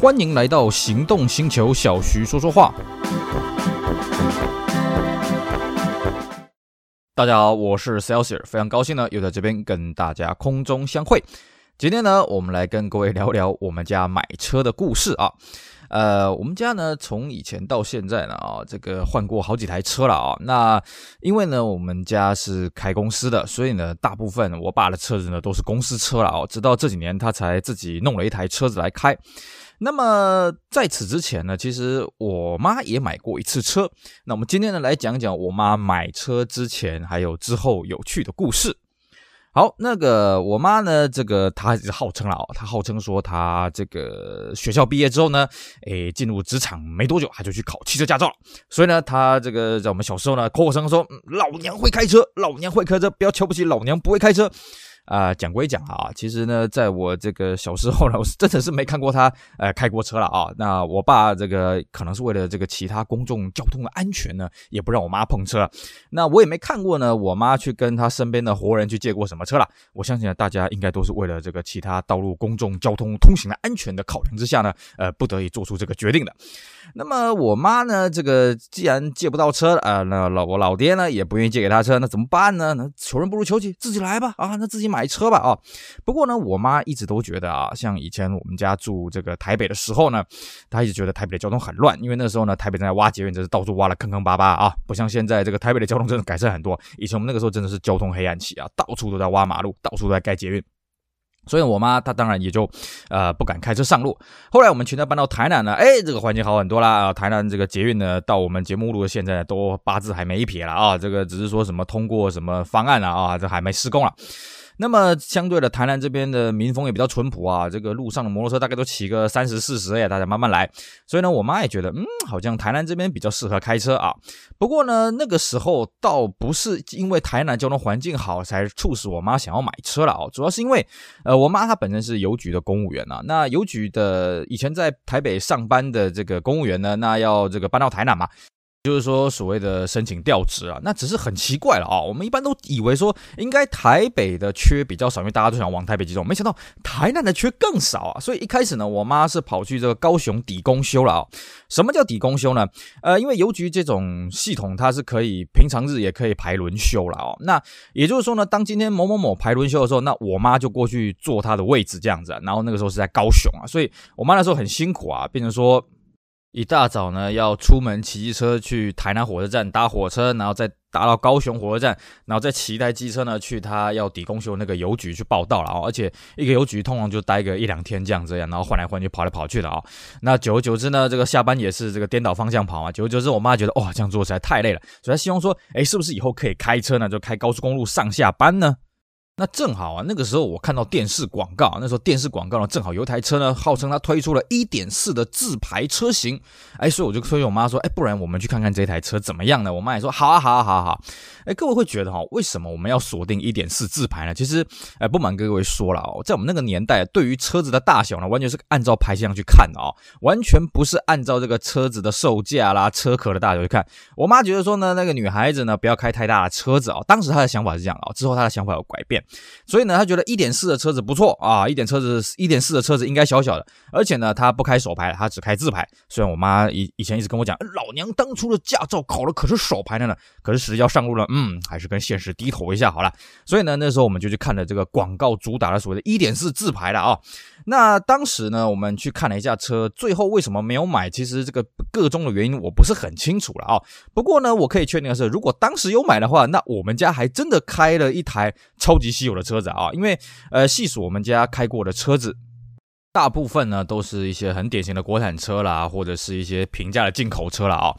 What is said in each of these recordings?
欢迎来到行动星球，小徐说说话。大家好，我是 Celsius，非常高兴呢，又在这边跟大家空中相会。今天呢，我们来跟各位聊聊我们家买车的故事啊。呃，我们家呢，从以前到现在呢，啊，这个换过好几台车了啊。那因为呢，我们家是开公司的，所以呢，大部分我爸的车子呢都是公司车了啊。直到这几年，他才自己弄了一台车子来开。那么在此之前呢，其实我妈也买过一次车。那我们今天呢，来讲讲我妈买车之前还有之后有趣的故事。好，那个我妈呢，这个她号称了哦，她号称说她这个学校毕业之后呢，诶，进入职场没多久，她就去考汽车驾照。所以呢，她这个在我们小时候呢，口口声声说，老娘会开车，老娘会开车，不要瞧不起老娘不会开车。啊、讲归讲啊，其实呢，在我这个小时候呢，我是真的是没看过他呃开过车了啊。那我爸这个可能是为了这个其他公众交通的安全呢，也不让我妈碰车。那我也没看过呢，我妈去跟他身边的活人去借过什么车了。我相信呢，大家应该都是为了这个其他道路公众交通通行的安全的考量之下呢，呃，不得已做出这个决定的。那么我妈呢，这个既然借不到车啊、那老我老爹呢也不愿意借给他车，那怎么办呢？那求人不如求己，自己来吧啊，那自己买车吧啊。不过呢，我妈一直都觉得啊，像以前我们家住这个台北的时候呢，她一直觉得台北的交通很乱，因为那时候呢，台北正在挖捷运，真是到处挖了坑坑巴巴啊，不像现在这个台北的交通真的改善很多。以前我们那个时候真的是交通黑暗期啊，到处都在挖马路，到处都在盖捷运。所以，我妈她当然也就，呃，不敢开车上路。后来我们全家搬到台南了，哎，这个环境好很多啦。啊，台南这个捷运呢，到我们节目录的现在都八字还没一撇了啊。这个只是说什么通过什么方案了啊，这还没施工了。那么相对的，台南这边的民风也比较淳朴啊，这个路上的摩托车大概都骑个三十四十哎，大家慢慢来。所以呢，我妈也觉得，嗯，好像台南这边比较适合开车啊。不过呢，那个时候倒不是因为台南交通环境好才促使我妈想要买车了啊，主要是因为，呃，我妈她本身是邮局的公务员啊，那邮局的以前在台北上班的这个公务员呢，那要这个搬到台南嘛。就是说，所谓的申请调职啊，那只是很奇怪了啊。我们一般都以为说，应该台北的缺比较少，因为大家都想往台北集中。没想到台南的缺更少啊。所以一开始呢，我妈是跑去这个高雄抵公休了啊。什么叫抵公休呢？呃，因为邮局这种系统，它是可以平常日也可以排轮休了哦。那也就是说呢，当今天某某某排轮休的时候，那我妈就过去坐她的位置这样子。然后那个时候是在高雄啊，所以我妈那时候很辛苦啊，变成说。一大早呢，要出门骑机车去台南火车站搭火车，然后再搭到高雄火车站，然后再骑一台机车呢去他要抵公休那个邮局去报到了啊！而且一个邮局通常就待个一两天这样这样，然后换来换去跑来跑去的啊。那久而久之呢，这个下班也是这个颠倒方向跑嘛。久而久之，我妈觉得哇，这样做实在太累了，所以她希望说，哎，是不是以后可以开车呢？就开高速公路上下班呢？那正好啊，那个时候我看到电视广告，那时候电视广告呢，正好有一台车呢，号称它推出了1.4的自排车型，哎，所以我就催我妈说，哎，不然我们去看看这台车怎么样呢？我妈也说，好啊，好啊，好啊，好。哎，各位会觉得哈，为什么我们要锁定1.4自排呢？其实，哎，不瞒各位说了哦，在我们那个年代，对于车子的大小呢，完全是按照排气量去看的哦，完全不是按照这个车子的售价啦、车壳的大小去看。我妈觉得说呢，那个女孩子呢，不要开太大的车子哦。当时她的想法是这样啊，之后她的想法有改变。所以呢，他觉得一点四的车子不错啊，一点车子一点四的车子应该小小的，而且呢，他不开手排，他只开自排。虽然我妈以以前一直跟我讲，老娘当初的驾照考的可是手牌的呢，可是实际要上路了，嗯，还是跟现实低头一下好了。所以呢，那时候我们就去看了这个广告主打的所谓的一点四自排了啊。那当时呢，我们去看了一下车，最后为什么没有买？其实这个个中的原因我不是很清楚了啊。不过呢，我可以确定的是，如果当时有买的话，那我们家还真的开了一台超级稀有的车。子啊，因为呃，细数我们家开过的车子，大部分呢都是一些很典型的国产车啦，或者是一些平价的进口车了啊。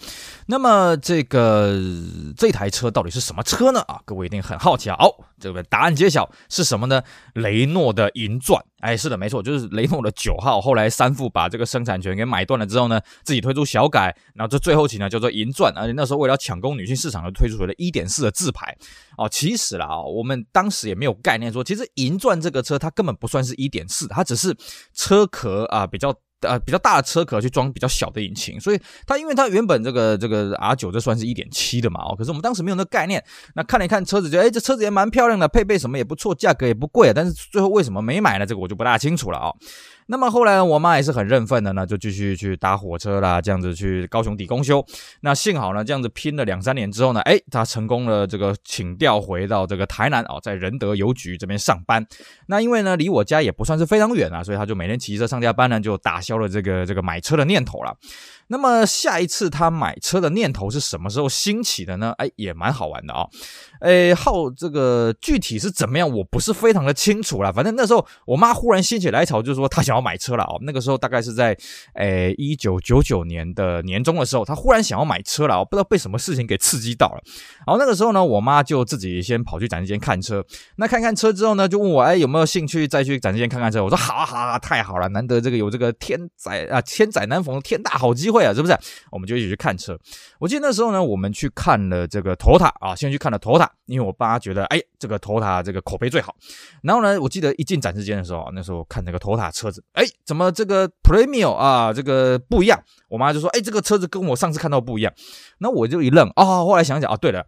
那么这个这台车到底是什么车呢？啊，各位一定很好奇啊。好，这个答案揭晓是什么呢？雷诺的银钻。哎，是的，没错，就是雷诺的九号。后来三富把这个生产权给买断了之后呢，自己推出小改，然后这最后期呢叫做银钻。而且那时候为了抢攻女性市场，就推出了一点四的自排。哦，其实啦，我们当时也没有概念说，其实银钻这个车它根本不算是一点四，它只是车壳啊比较。呃，比较大的车壳去装比较小的引擎，所以它因为它原本这个这个 R 九这算是一点七的嘛，哦，可是我们当时没有那概念，那看了一看车子，觉得哎，这车子也蛮漂亮的，配备什么也不错，价格也不贵，但是最后为什么没买呢？这个我就不大清楚了啊。那么后来我妈也是很认份的呢，就继续去搭火车啦，这样子去高雄抵公休。那幸好呢，这样子拼了两三年之后呢，哎，她成功了这个请调回到这个台南哦，在仁德邮局这边上班。那因为呢，离我家也不算是非常远啊，所以她就每天骑车上下班呢，就打消了这个这个买车的念头了。那么下一次他买车的念头是什么时候兴起的呢？哎，也蛮好玩的啊、哦。哎，好，这个具体是怎么样，我不是非常的清楚啦。反正那时候我妈忽然心血来潮，就说她想要买车了哦。那个时候大概是在哎一九九九年的年中的时候，她忽然想要买车了哦，不知道被什么事情给刺激到了。然后那个时候呢，我妈就自己先跑去展示间看车。那看看车之后呢，就问我哎有没有兴趣再去展示间看看车。我说好啊好，太好了，难得这个有这个天灾啊千载难逢的天大好机会。对啊，是不是？我们就一起去看车。我记得那时候呢，我们去看了这个头塔啊，先去看了头塔因为我爸觉得，哎，这个头塔这个口碑最好。然后呢，我记得一进展示间的时候，那时候看那个头塔车子，哎，怎么这个 p r e m i u m 啊，这个不一样？我妈就说，哎，这个车子跟我上次看到不一样。那我就一愣啊，后来想想啊，对了。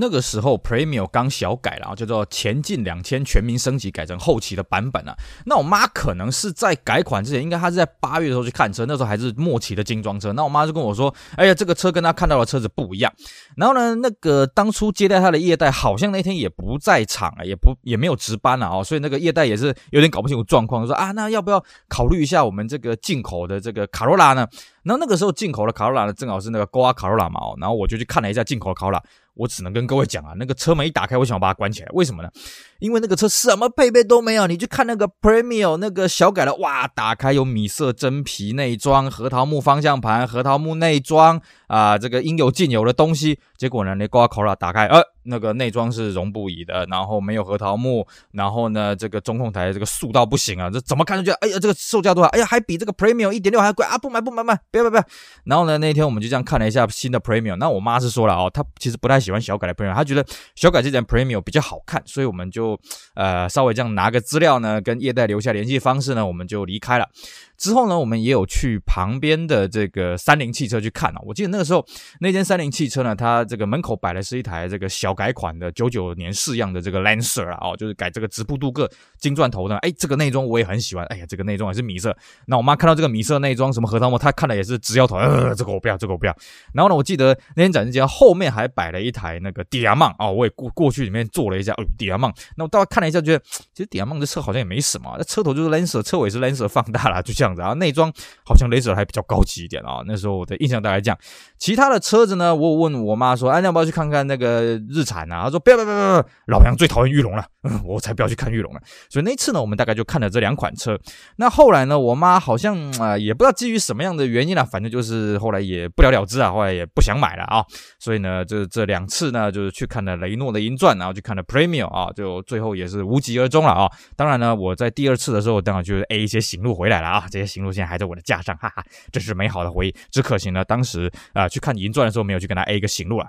那个时候，Premium 刚小改了，叫做前进两千全民升级，改成后期的版本了。那我妈可能是在改款之前，应该她是在八月的时候去看车，那时候还是末期的精装车。那我妈就跟我说：“哎呀，这个车跟她看到的车子不一样。”然后呢，那个当初接待她的业代好像那天也不在场啊，也不也没有值班了啊，所以那个业代也是有点搞不清楚状况，说啊，那要不要考虑一下我们这个进口的这个卡罗拉呢？然后那个时候进口的卡罗拉呢，正好是那个高压卡罗拉嘛，然后我就去看了一下进口的卡罗拉。我只能跟各位讲啊，那个车门一打开，我想把它关起来，为什么呢？因为那个车什么配备都没有，你去看那个 Premium 那个小改的，哇，打开有米色真皮内装、核桃木方向盘、核桃木内装啊，这个应有尽有的东西。结果呢，那 Corolla 打开，呃，那个内装是绒布椅的，然后没有核桃木，然后呢，这个中控台这个素到不行啊，这怎么看就觉得，哎呀，这个售价多少？哎呀，还比这个 Premio 一点六还贵啊！不买不买不买，不要不要不要。然后呢，那天我们就这样看了一下新的 Premium，那我妈是说了哦，她其实不太喜欢小改的 Premium，她觉得小改这件 Premium 比较好看，所以我们就呃稍微这样拿个资料呢，跟业代留下联系方式呢，我们就离开了。之后呢，我们也有去旁边的这个三菱汽车去看啊。我记得那个时候，那间三菱汽车呢，它这个门口摆的是一台这个小改款的九九年式样的这个 Lancer 啊，哦，就是改这个直瀑镀铬金钻头的。哎，这个内装我也很喜欢。哎呀，这个内装也是米色。那我妈看到这个米色内装，什么核桃木，她看了也是直摇头。呃，这个我不要，这个我不要。然后呢，我记得那天展示间后面还摆了一台那个 Diamant 啊，我也过过去里面坐了一下。哦迪亚曼。那我大概看了一下，觉得其实迪亚曼这车好像也没什么，那车头就是 Lancer，车尾是 Lancer 放大了，就这样。然后内装好像雷蛇还比较高级一点啊，那时候我的印象大概这样。其他的车子呢，我问我妈说：“哎，要不要去看看那个日产啊？”她说：“不要不要不要不要，老娘最讨厌玉龙了，我才不要去看玉龙了。”所以那次呢，我们大概就看了这两款车。那后来呢，我妈好像啊、也不知道基于什么样的原因啊，反正就是后来也不了了之啊，后来也不想买了啊。所以呢，这这两次呢，就是去看了雷诺的银钻，然后去看了 Premium 啊，就最后也是无疾而终了啊。当然呢，我在第二次的时候，当然就是 A 一些行路回来了啊，这些行路线还在我的架上，哈哈，这是美好的回忆。只可惜呢，当时啊、去看银钻的时候，没有去跟他 A 一个行路了。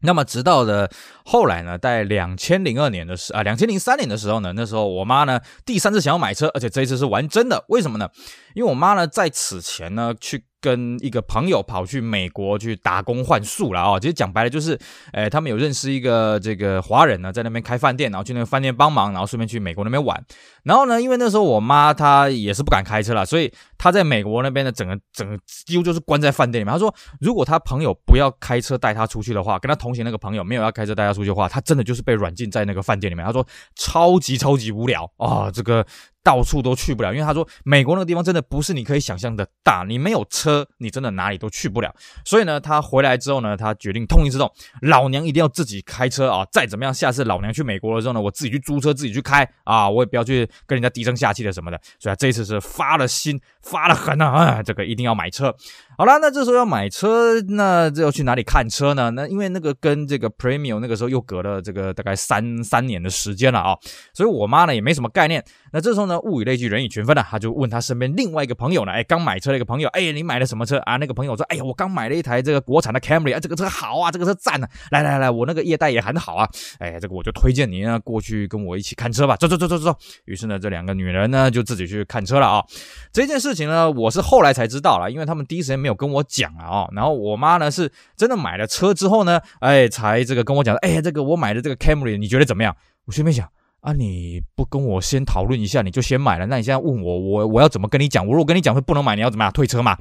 那么直到的后来呢，在两千零二年的时啊，两千零三年的时候呢，那时候我妈呢第三次想要买车，而且这一次是玩真的。为什么呢？因为我妈呢在此前呢去。跟一个朋友跑去美国去打工换宿了啊！其实讲白了就是，诶，他们有认识一个这个华人呢，在那边开饭店，然后去那个饭店帮忙，然后顺便去美国那边玩。然后呢，因为那时候我妈她也是不敢开车了，所以她在美国那边的整个整个几乎就是关在饭店里面。她说，如果她朋友不要开车带她出去的话，跟她同行那个朋友没有要开车带她出去的话，她真的就是被软禁在那个饭店里面。她说超级超级无聊啊，这个。到处都去不了，因为他说美国那个地方真的不是你可以想象的大，你没有车，你真的哪里都去不了。所以呢，他回来之后呢，他决定痛定思痛，老娘一定要自己开车啊！再怎么样，下次老娘去美国的时候呢，我自己去租车，自己去开啊！我也不要去跟人家低声下气的什么的。所以这一次是发了心，发了狠啊！啊，这个一定要买车。好啦，那这时候要买车，那这要去哪里看车呢？那因为那个跟这个 premium 那个时候又隔了这个大概三三年的时间了啊，所以我妈呢也没什么概念。那这时候呢，物以类聚，人以群分呢，她就问她身边另外一个朋友呢，哎，刚买车的一个朋友，哎，你买了什么车啊？那个朋友说，哎呀，我刚买了一台这个国产的 Camry 啊，这个车好啊，这个车赞啊，来来来，我那个业代也很好啊，哎，这个我就推荐你呢过去跟我一起看车吧，走走走走走。于是呢，这两个女人呢就自己去看车了啊。这件事情呢，我是后来才知道了，因为他们第一时间没有跟我讲啊，哦，然后我妈呢是真的买了车之后呢，哎，才这个跟我讲，哎，这个我买的这个 Camry 你觉得怎么样？我随便想。啊，你不跟我先讨论一下，你就先买了，那你现在问我，我我要怎么跟你讲？我如果跟你讲说不能买，你要怎么样退车嘛？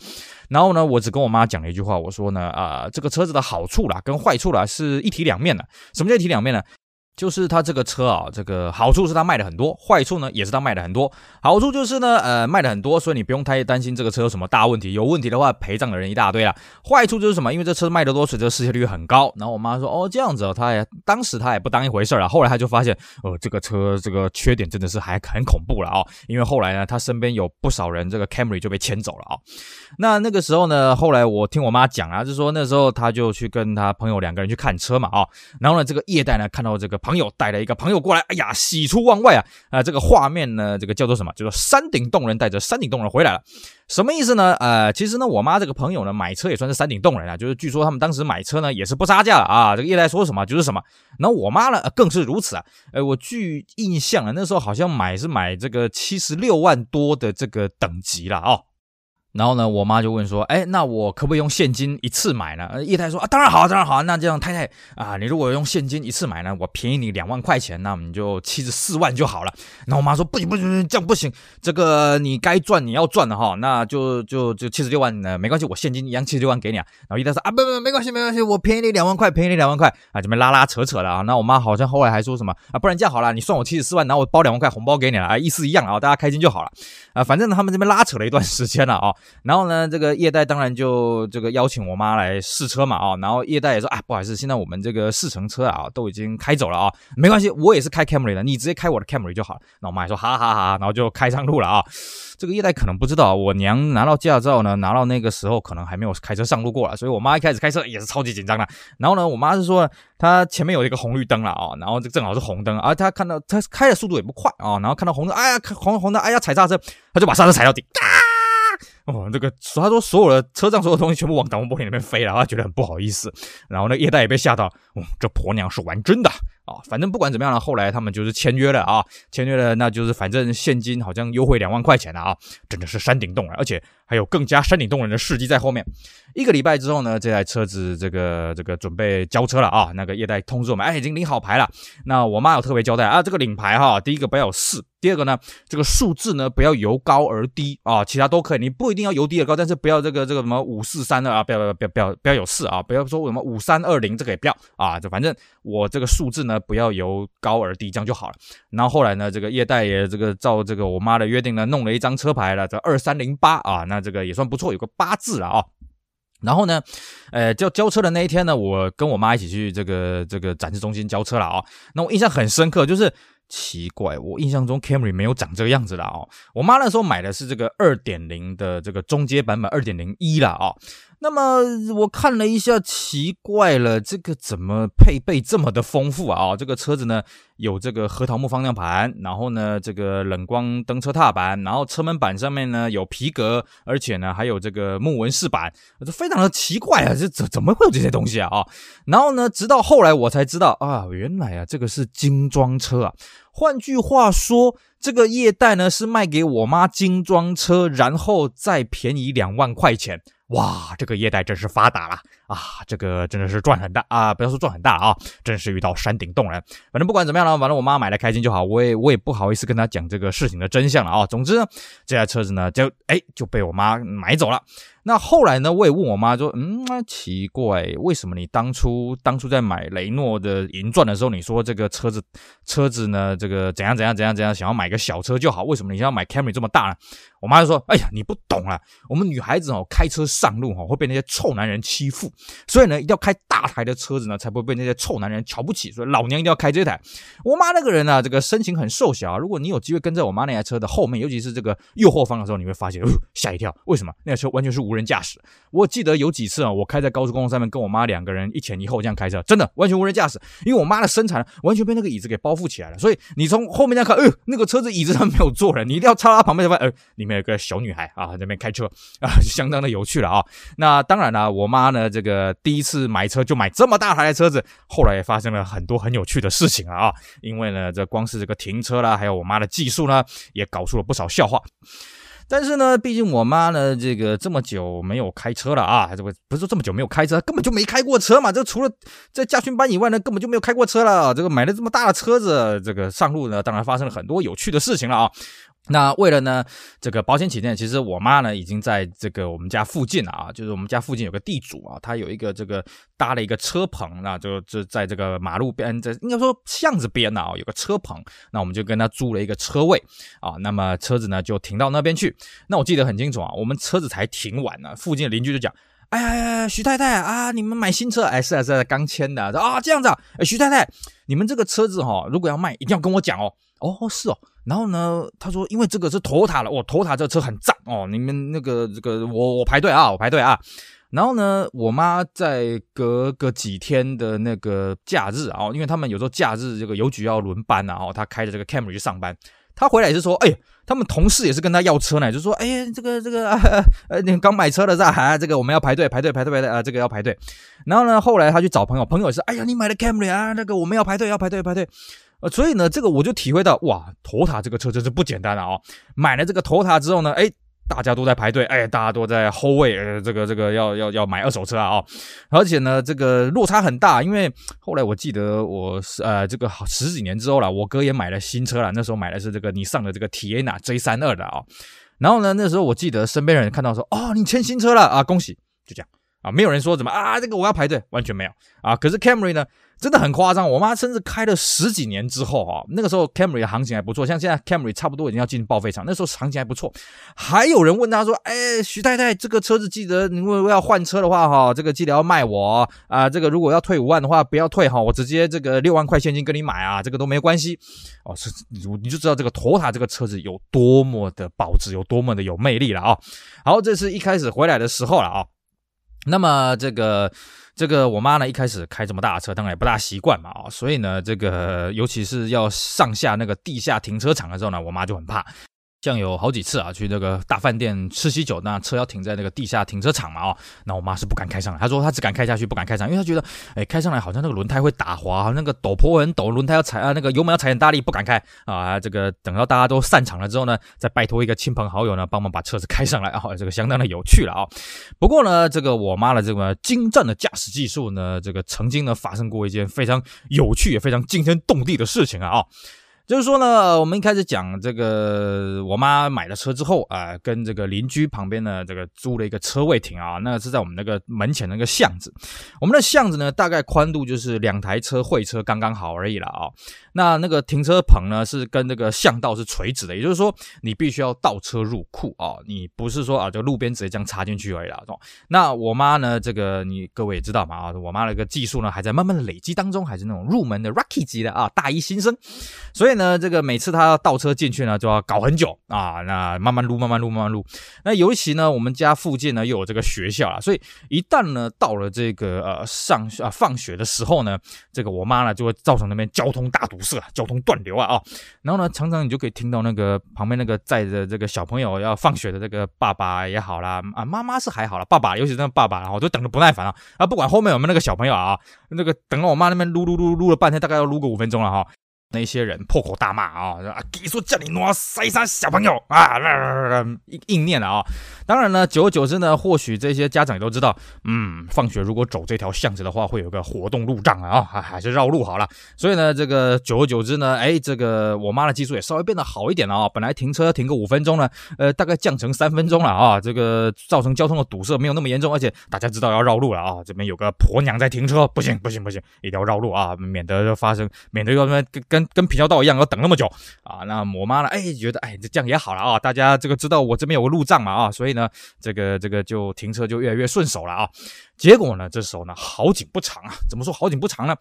然后呢，我只跟我妈讲了一句话，我说呢，啊、这个车子的好处啦，跟坏处啦，是一体两面的。什么叫一体两面呢？就是它这个车啊，这个好处是它卖的很多，坏处呢也是它卖的很多。好处就是呢，呃，卖的很多，所以你不用太担心这个车有什么大问题。有问题的话，陪葬的人一大堆啊。坏处就是什么？因为这车卖的多，所以这失窃率很高。然后我妈说，哦，这样子哦，她也当时她也不当一回事啊。后来她就发现，呃，这个车这个缺点真的是还很恐怖了啊、因为后来呢，她身边有不少人这个 Camry 就被牵走了啊、那那个时候呢，后来我听我妈讲啊，就说那时候她就去跟她朋友两个人去看车嘛啊、哦。然后呢，这个业代呢看到这个朋友带了一个朋。友过来，哎呀，喜出望外啊！啊、这个画面呢，这个叫做什么？叫做山顶洞人带着山顶洞人回来了，什么意思呢？呃，其实呢，我妈这个朋友呢，买车也算是山顶洞人啊，就是据说他们当时买车呢，也是不杀价了啊。这个业代说什么就是什么。那我妈呢，更是如此啊。呃，我据印象啊，那时候好像买是买这个七十六万多的这个等级了哦。然后呢，我妈就问说：“哎，那我可不可以用现金一次买呢？”业代说：“啊，当然好，当然好。那这样太太啊，你如果用现金一次买呢，我便宜你两万块钱，那我们就七十四万就好了。”然后我妈说：“不行，不行，不行，这样不行。这个你该赚你要赚的哈，那就就就七十六万呢，没关系，我现金一样七十六万给你啊。”然后叶太说：“啊，不不，没关系，没关系，我便宜你两万块，便宜你两万块啊，这边拉拉扯扯的啊。”那我妈好像后来还说什么啊，不然这样好了，你算我七十四万，然后我包两万块红包给你了啊，意思一样啊，大家开心就好了啊。反正呢他们这边拉扯了一段时间了啊，然后呢，这个。叶代当然就这个邀请我妈来试车嘛啊，然后叶代也说啊，不好意思，现在我们这个试乘车啊都已经开走了啊，没关系，我也是开 Camry 的，你直接开我的 Camry 就好了。那我妈说哈哈哈，然后就开上路了啊。这个叶代可能不知道，我娘拿到驾照呢，拿到那个时候可能还没有开车上路过了，所以我妈一开始开车也是超级紧张的。然后呢，我妈是说她前面有一个红绿灯了啊，然后这正好是红灯，而她看到她开的速度也不快啊，然后看到红灯，哎呀，红红灯，哎呀，踩刹车，她就把刹车踩到底。哦，这个他说所有的车上所有东西全部往挡风玻璃里面飞了，他觉得很不好意思。然后那叶代也被吓到，哦，这婆娘是玩真的啊！反正不管怎么样呢，后来他们就是签约了啊，签约了，那就是反正现金好像优惠两万块钱了啊，真的是山顶洞人，而且还有更加山顶洞人的事迹在后面。一个礼拜之后呢，这台车子这个这个准备交车了啊，那个业代通知我们，哎，已经领好牌了。那我妈有特别交代啊，这个领牌哈，第一个不要有四。第二个呢，这个数字呢不要由高而低啊，其他都可以，你不一定要由低而高，但是不要这个这个什么五四三二啊，不要不要不要不要有四啊，不要说什么五三二零这个也不要啊，就反正我这个数字呢不要由高而低，这样就好了。然后后来呢，这个业代也这个照这个我妈的约定呢，弄了一张车牌了，这二三零八啊，那这个也算不错，有个八字了啊。然后呢，呃，交交车的那一天呢，我跟我妈一起去这个这个展示中心交车了啊。那我印象很深刻，就是。奇怪，我印象中 Camry 没有长这个样子的哦。我妈那时候买的是这个二点零的这个中阶版本二点零一了啊。那么我看了一下，奇怪了，这个怎么配备这么的丰富啊？这个车子呢，有这个核桃木方向盘，然后呢，这个冷光灯车踏板，然后车门板上面呢有皮革，而且呢还有这个木纹饰板，这非常的奇怪啊！这怎怎么会有这些东西啊？啊，然后呢，直到后来我才知道啊，原来啊这个是精装车啊。换句话说，这个液氮呢是卖给我妈精装车，然后再便宜两万块钱。哇，这个业代真是发达了啊！这个真的是赚很大啊！不要说赚很大啊，真是遇到山顶洞人。反正不管怎么样了，反正我妈买的开心就好，我也我也不好意思跟她讲这个事情的真相了啊。总之呢，这台车子呢就哎就被我妈买走了。那后来呢，我也问我妈说，嗯，奇怪，为什么你当初当初在买雷诺的银钻的时候，你说这个车子车子呢，这个怎样怎样怎样怎样，想要买个小车就好，为什么你要买 Camry 这么大呢？我妈就说，哎呀，你不懂啊，我们女孩子哦，开车上路哈，会被那些臭男人欺负，所以呢，一定要开大台的车子呢，才不会被那些臭男人瞧不起，所以老娘一定要开这台。我妈那个人呢，这个身形很瘦小啊，如果你有机会跟在我妈那台车的后面，尤其是这个右后方的时候，你会发现，哦，吓一跳，为什么？那台车完全是无人。无人驾驶，我记得有几次啊，我开在高速公路上面，跟我妈两个人一前一后这样开车，真的完全无人驾驶，因为我妈的身材完全被那个椅子给包覆起来了，所以你从后面这样看，呃，那个车子椅子上没有坐人，你一定要插到旁边才发现，呃，里面有个小女孩啊，在那边开车啊，相当的有趣了啊。那当然了，我妈呢，这个第一次买车就买这么大台的车子，后来也发生了很多很有趣的事情啊，因为呢，这光是这个停车啦，还有我妈的技术呢，也搞出了不少笑话。但是呢，毕竟我妈呢，这个这么久没有开车了啊，这个不是说这么久没有开车，根本就没开过车嘛。这除了在驾训班以外呢，根本就没有开过车了。这个买了这么大的车子，这个上路呢，当然发生了很多有趣的事情了啊。那为了呢，这个保险起见，其实我妈呢已经在这个我们家附近了啊，就是我们家附近有个地主啊，他有一个这个搭了一个车棚，那就就在这个马路边，这应该说巷子边啊，有个车棚，那我们就跟他租了一个车位啊，那么车子呢就停到那边去。那我记得很清楚啊，我们车子才停完呢，附近的邻居就讲：“哎呀，徐太太啊，你们买新车？哎，是啊是啊，刚签的啊，这样子啊，徐太太，你们这个车子哈，如果要卖，一定要跟我讲哦。哦，是哦。”然后呢，他说，因为这个是 Toyota 了，我 Toyota 这个车很赞哦，你们那个这个我我排队啊，我排队啊。然后呢，我妈在隔个几天的那个假日啊，因为他们有时候假日这个邮局要轮班啊，哦，他开着这个 Camry 去上班，他回来也是说，哎，他们同事也是跟他要车呢，就说，哎，这个这个 呃，你刚买车的是吧？啊，这个我们要排队排队排队排队啊，这个要排队。然后呢，后来他去找朋友，朋友也是，哎呀，你买了 Camry 啊，那个我们要排队要排队排队。呃，所以呢，这个我就体会到，哇头塔这个车真是不简单了啊！买了这个头塔之后呢，哎，大家都在排队，哎，大家都在候位，呃，这个这个要要要买二手车啊！而且呢，这个落差很大，因为后来我记得我是呃，这个好十几年之后了，我哥也买了新车了，那时候买的是这个尼桑的这个 Tiana J32 的啊。然后呢，那时候我记得身边人看到说，哦，你签新车了啊，恭喜！就这样啊，没有人说什么啊，这个我要排队，完全没有啊。可是 Camry 呢？真的很夸张，我妈甚至开了十几年之后啊，那个时候 Camry 的行情还不错，像现在 Camry 差不多已经要进报废厂，那时候行情还不错。还有人问她说：“哎，徐太太，这个车子记得，你如果要换车的话哈，这个记得要卖我啊，这个如果要退五万的话，不要退哈，我直接这个六万块现金跟你买啊，这个都没关系哦。”是，你就知道这个托塔这个车子有多么的保值，有多么的有魅力了啊。好，这是一开始回来的时候了啊。那么这个。这个我妈呢，一开始开这么大的车，当然也不大习惯嘛，啊，所以呢，这个尤其是要上下那个地下停车场的时候呢，我妈就很怕。像有好几次啊，去那个大饭店吃喜酒，那车要停在那个地下停车场嘛，哦，那我妈是不敢开上来。她说她只敢开下去，不敢开上，因为她觉得，哎，开上来好像那个轮胎会打滑，那个陡坡很陡，轮胎要踩啊，那个油门要踩很大力，不敢开啊。这个等到大家都散场了之后呢，再拜托一个亲朋好友呢，帮忙把车子开上来啊，这个相当的有趣了啊。不过呢，这个我妈的这个精湛的驾驶技术呢，这个曾经呢发生过一件非常有趣也非常惊天动地的事情啊啊。就是说呢，我们一开始讲这个，我妈买了车之后啊、跟这个邻居旁边呢，这个租了一个车位停啊，那是在我们那个门前那个巷子。我们的巷子呢，大概宽度就是两台车会车刚刚好而已了啊。那那个停车棚呢，是跟这个巷道是垂直的，也就是说，你必须要倒车入库啊，你不是说啊，就路边直接这样插进去而已了。那我妈呢，这个你各位也知道嘛啊，我妈那个技术呢，还在慢慢的累积当中，还是那种入门的 Rocky 级的啊，大一新生，所以。呢，这个每次他倒车进去呢，就要搞很久啊。那慢慢撸，慢慢撸，慢慢撸。那尤其呢，我们家附近呢又有这个学校啊，所以一旦呢到了这个呃上啊放学的时候呢，这个我妈呢就会造成那边交通大堵塞，交通断流啊啊。然后呢，常常你就可以听到那个旁边那个载着这个小朋友要放学的这个爸爸也好啦，啊妈妈是还好啦，爸爸尤其是那个爸爸，然后就等得不耐烦了啊。不管后面有没有那个小朋友啊，那个等到我妈那边撸撸撸撸了半天，大概要撸个五分钟了哈。那些人破口大骂啊！啊，你说叫你挪塞山小朋友啊？硬硬念了啊！当然呢，久而久之呢，或许这些家长也都知道，嗯，放学如果走这条巷子的话，会有个活动路障啊，还是绕路好了。所以呢，这个久而久之呢，哎，这个我妈的技术也稍微变得好一点了啊。本来停车停个五分钟呢，呃，大概降成三分钟了啊。这个造成交通的堵塞没有那么严重，而且大家知道要绕路了啊。这边有个婆娘在停车，不行不行不行，一定要绕路啊，免得发生，免得要跟跟。跟跟平交道一样，要等那么久啊！那我妈呢？哎，觉得哎，这样也好了啊！大家这个知道我这边有个路障嘛啊，所以呢，这个这个就停车就越来越顺手了啊。结果呢，这时候呢，好景不长啊！怎么说好景不长呢？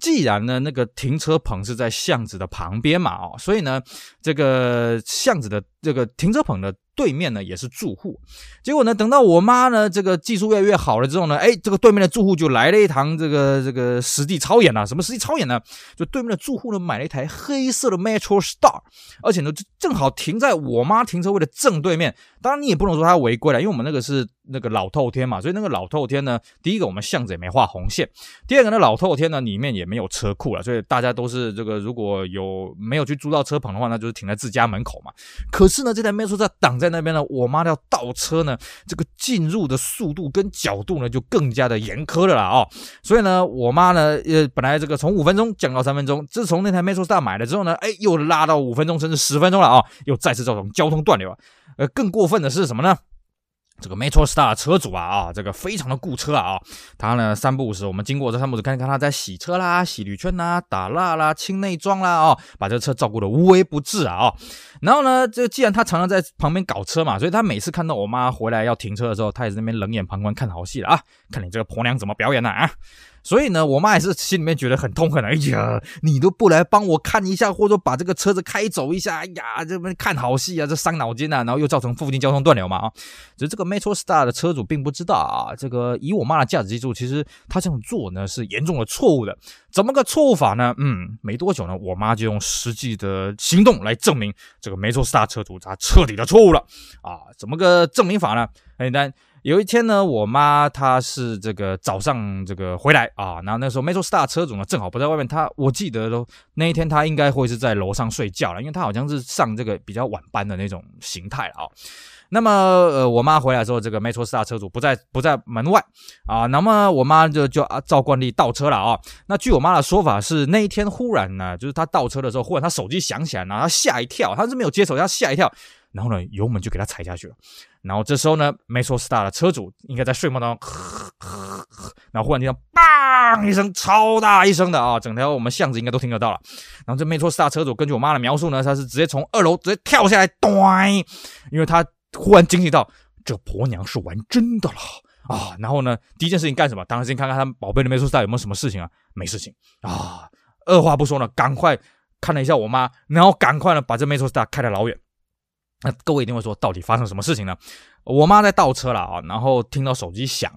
既然呢，那个停车棚是在巷子的旁边嘛啊，所以呢，这个巷子的这个停车棚的。对面呢也是住户，结果呢，等到我妈呢这个技术越来越好了之后呢，哎，这个对面的住户就来了一堂这个这个实地操演了。什么实地操演呢？就对面的住户呢买了一台黑色的 Metro Star，而且呢正好停在我妈停车位的正对面。当然你也不能说他违规了，因为我们那个是那个老透天嘛，所以那个老透天呢，第一个我们巷子也没画红线，第二个呢，老透天呢里面也没有车库了，所以大家都是这个如果有没有去租到车棚的话，那就是停在自家门口嘛。可是呢，这台 Metro 在挡在那边呢，我妈要倒车呢，这个进入的速度跟角度呢就更加的严苛了啦哦。所以呢，我妈呢，呃，本来这个从五分钟降到三分钟，自从那台 Metro Star 买了之后呢，哎，又拉到五分钟甚至十分钟了啊，又再次造成交通断流啊。呃，更过分问的是什么呢？这个 Metro Star 车主啊啊，这个非常的顾车啊啊，他呢三不五时，我们经过这三不五时看看他在洗车啦、洗铝圈啦、打蜡啦、清内装啦啊，把这个车照顾的无微不至啊啊。然后呢，这既然他常常在旁边搞车嘛，所以他每次看到我妈回来要停车的时候，他也在那边冷眼旁观看好戏了啊，看你这个婆娘怎么表演的啊。所以呢，我妈也是心里面觉得很痛恨。哎呀，你都不来帮我看一下，或者说把这个车子开走一下，哎呀，这边看好戏啊，这伤脑筋啊，然后又造成附近交通断流嘛啊。只是这个 Metro Star 的车主并不知道啊，这个以我妈的驾驶技术，其实他这样做呢是严重的错误的。怎么个错误法呢？嗯，没多久呢，我妈就用实际的行动来证明这个 Metro Star 车主他彻底的错误了啊。怎么个证明法呢？很简单。有一天呢，我妈她是这个早上这个回来啊，然后那时候 Metro Star 车主呢正好不在外面，她我记得喽，那一天她应该会是在楼上睡觉了，因为她好像是上这个比较晚班的那种形态啊。那么呃，我妈回来之后，这个 Metro Star 车主不在不在门外啊，那么我妈就就啊照惯例倒车了啊。那据我妈的说法是，那一天忽然呢，就是她倒车的时候，忽然她手机响起来，然后她吓一跳，她是没有接手，她吓一跳。然后呢，油门就给他踩下去了。然后这时候呢，Metro Star 的车主应该在睡梦当中，然后忽然听到“砰”一声，超大一声的啊，整条我们巷子应该都听得到了。然后这 Metro Star 车主根据我妈的描述呢，他是直接从二楼直接跳下来，咚，因为他忽然惊醒到，这婆娘是玩真的了啊。然后呢，第一件事情干什么？当然先看看他宝贝的 Metro Star 有没有什么事情啊？没事情啊。二话不说呢，赶快看了一下我妈，然后赶快呢把这 Metro Star 开得老远。那各位一定会说，到底发生什么事情呢？我妈在倒车了啊，然后听到手机响，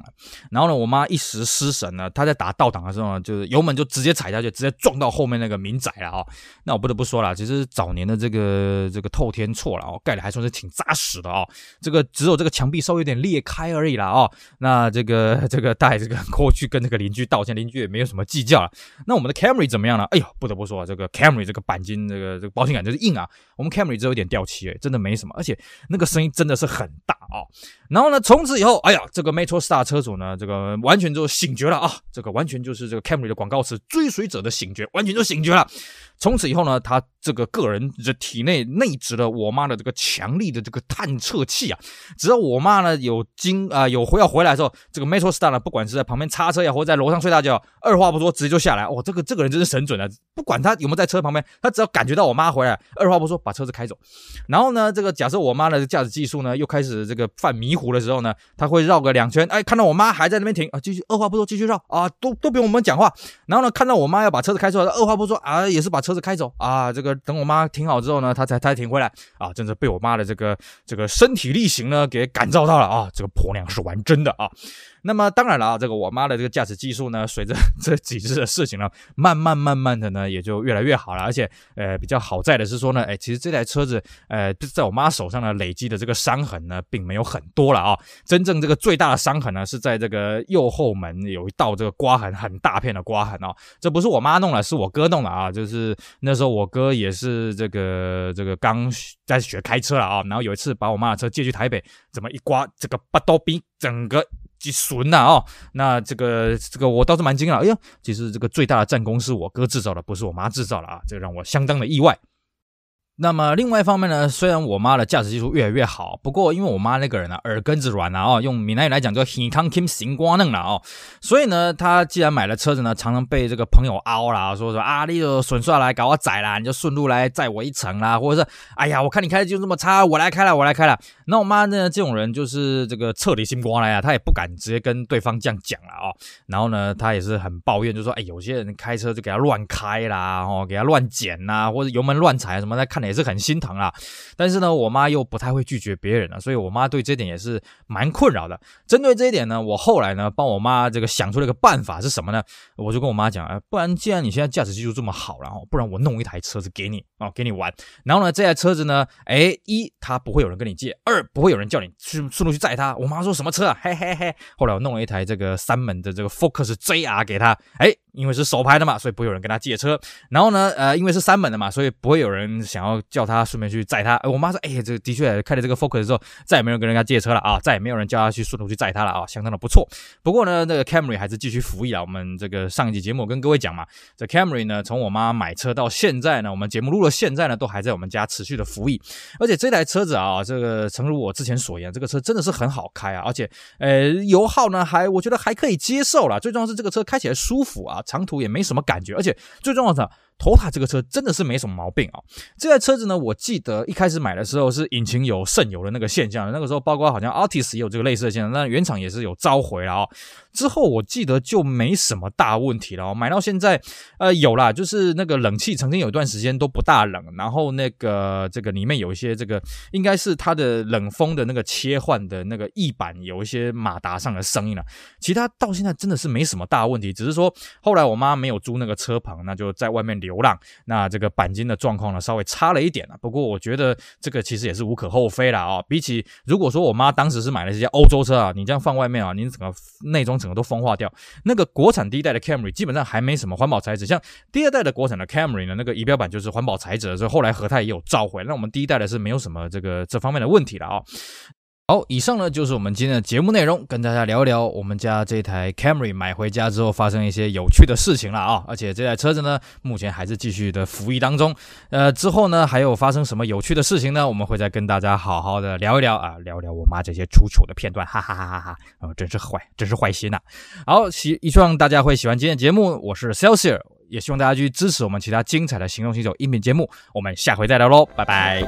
然后呢，我妈一时失神呢，她在打倒档的时候呢，就是油门就直接踩下去，直接撞到后面那个民宅了啊。那我不得不说了，其实早年的这个这个透天厝了哦，盖的还算是挺扎实的啊。这个只有这个墙壁稍微有点裂开而已了啊。那这个 这个带这个过去跟这个邻居道歉，邻居也没有什么计较了。那我们的 Camry 怎么样呢？哎呦，不得不说啊，这个 Camry 这个钣金这个这个保险杆就是硬啊。我们 Camry 只有一点掉漆，哎，真的没什么，而且那个声音真的是很大啊。然后呢，从此以后，哎呀，这个 Metro Star 车主呢，这个完全就醒觉了啊！这个完全就是这个 Camry 的广告词“追随者的醒觉”，完全就醒觉了。从此以后呢，他这个个人的体内内置了我妈的这个强力的这个探测器啊，只要我妈呢有经啊、有回要回来的时候，这个 Metro Star 呢，不管是在旁边擦车呀，或者在楼上睡大觉，二话不说直接就下来。哦，这个这个人真是神准啊！不管他有没有在车旁边，他只要感觉到我妈回来，二话不说把车子开走。然后呢，这个假设我妈的驾驶技术呢又开始这个犯迷虎的时候呢，他会绕个两圈，哎，看到我妈还在那边停啊，继续二话不说继续绕啊，都都不用我们讲话。然后呢，看到我妈要把车子开出来，二话不说啊，也是把车子开走啊。这个等我妈停好之后呢，他才他才停回来啊。真是被我妈的这个这个身体力行呢给感召到了啊。这个婆娘是玩真的啊。那么当然了啊，这个我妈的这个驾驶技术呢，随着 这几次的事情呢，慢慢慢慢的呢，也就越来越好了。而且呃，比较好在的是说呢，哎，其实这台车子呃，在我妈手上呢累积的这个伤痕呢，并没有很多了啊。真正这个最大的伤痕呢，是在这个右后门有一道这个刮痕，很大片的刮痕啊。这不是我妈弄的，是我哥弄的啊。就是那时候我哥也是这个这个刚在学开车了啊，然后有一次把我妈的车借去台北，怎么一刮这个八刀逼整个。几损呐哦，那这个这个我倒是蛮惊讶，哎呀，其实这个最大的战功是我哥制造的，不是我妈制造的啊，这让我相当的意外。那么另外一方面呢，虽然我妈的驾驶技术越来越好，不过因为我妈那个人呢、啊、耳根子软啊，哦，用闽南语来讲叫耳康 Kim 行瓜嫩了哦，所以呢，她既然买了车子呢，常常被这个朋友凹啦，说说啊，你就顺顺来搞我载啦，你就顺路来载我一程啦，或者是哎呀，我看你开的就这么差，我来开了，我来开了。那我妈呢，这种人就是这个彻底心瓜了呀，她也不敢直接跟对方这样讲了哦。然后呢，她也是很抱怨，就说哎，有些人开车就给他乱开啦，哦，给他乱剪呐，或者油门乱踩什么，在看。也是很心疼啊。但是呢，我妈又不太会拒绝别人啊，所以我妈对这点也是蛮困扰的。针对这一点呢，我后来呢帮我妈这个想出了一个办法是什么呢？我就跟我妈讲啊，不然既然你现在驾驶技术这么好，然后不然我弄一台车子给你啊，给你玩。然后呢，这台车子呢，哎，一它不会有人跟你借，二不会有人叫你去顺路去载它。我妈说什么车啊？嘿嘿嘿。后来我弄了一台这个三门的这个 Focus JR 给她，哎。因为是手牌的嘛，所以不会有人跟他借车。然后呢，呃，因为是三门的嘛，所以不会有人想要叫他顺便去载他。我妈说：“哎，这的确开了这个 Focus 之后，再也没有人跟人家借车了啊，再也没有人叫他去顺路去载他了啊，相当的不错。不过呢，那个 Camry 还是继续服役了。我们这个上一集节目跟各位讲嘛，这 Camry 呢，从我妈买车到现在呢，我们节目录了现在呢，都还在我们家持续的服役。而且这台车子啊，这个诚如我之前所言，这个车真的是很好开啊，而且呃，油耗呢还我觉得还可以接受啦。最重要是这个车开起来舒服啊，长途也没什么。感觉，而且最重要的。Tota 这个车真的是没什么毛病啊！这台车子呢，我记得一开始买的时候是引擎有渗油的那个现象，那个时候包括好像 Artis 也有这个类似的现象，那原厂也是有召回了啊。之后我记得就没什么大问题了哦。买到现在，呃，有啦，就是那个冷气曾经有一段时间都不大冷，然后那个这个里面有一些这个应该是它的冷风的那个切换的那个翼板有一些马达上的声音了。其他到现在真的是没什么大问题，只是说后来我妈没有租那个车棚，那就在外面。流浪，那这个钣金的状况呢，稍微差了一点啊。不过我觉得这个其实也是无可厚非了啊。比起如果说我妈当时是买了这些欧洲车啊，你这样放外面啊，你整个内装整个都风化掉。那个国产第一代的 Camry 基本上还没什么环保材质，像第二代的国产的 Camry 呢，那个仪表板就是环保材质，所以后来和泰也有召回。那我们第一代的是没有什么这个这方面的问题了啊。好，以上呢就是我们今天的节目内容，跟大家聊一聊我们家这台 Camry 买回家之后发生一些有趣的事情了啊！而且这台车子呢，目前还是继续的服役当中。呃，之后呢还有发生什么有趣的事情呢？我们会再跟大家好好的聊一聊啊，聊聊我妈这些出糗的片段，哈哈哈哈哈！啊，真是坏，真是坏心呐！好，希希望大家会喜欢今天的节目，我是 Celsius，也希望大家去支持我们其他精彩的行动星球音频节目。我们下回再聊喽，拜拜。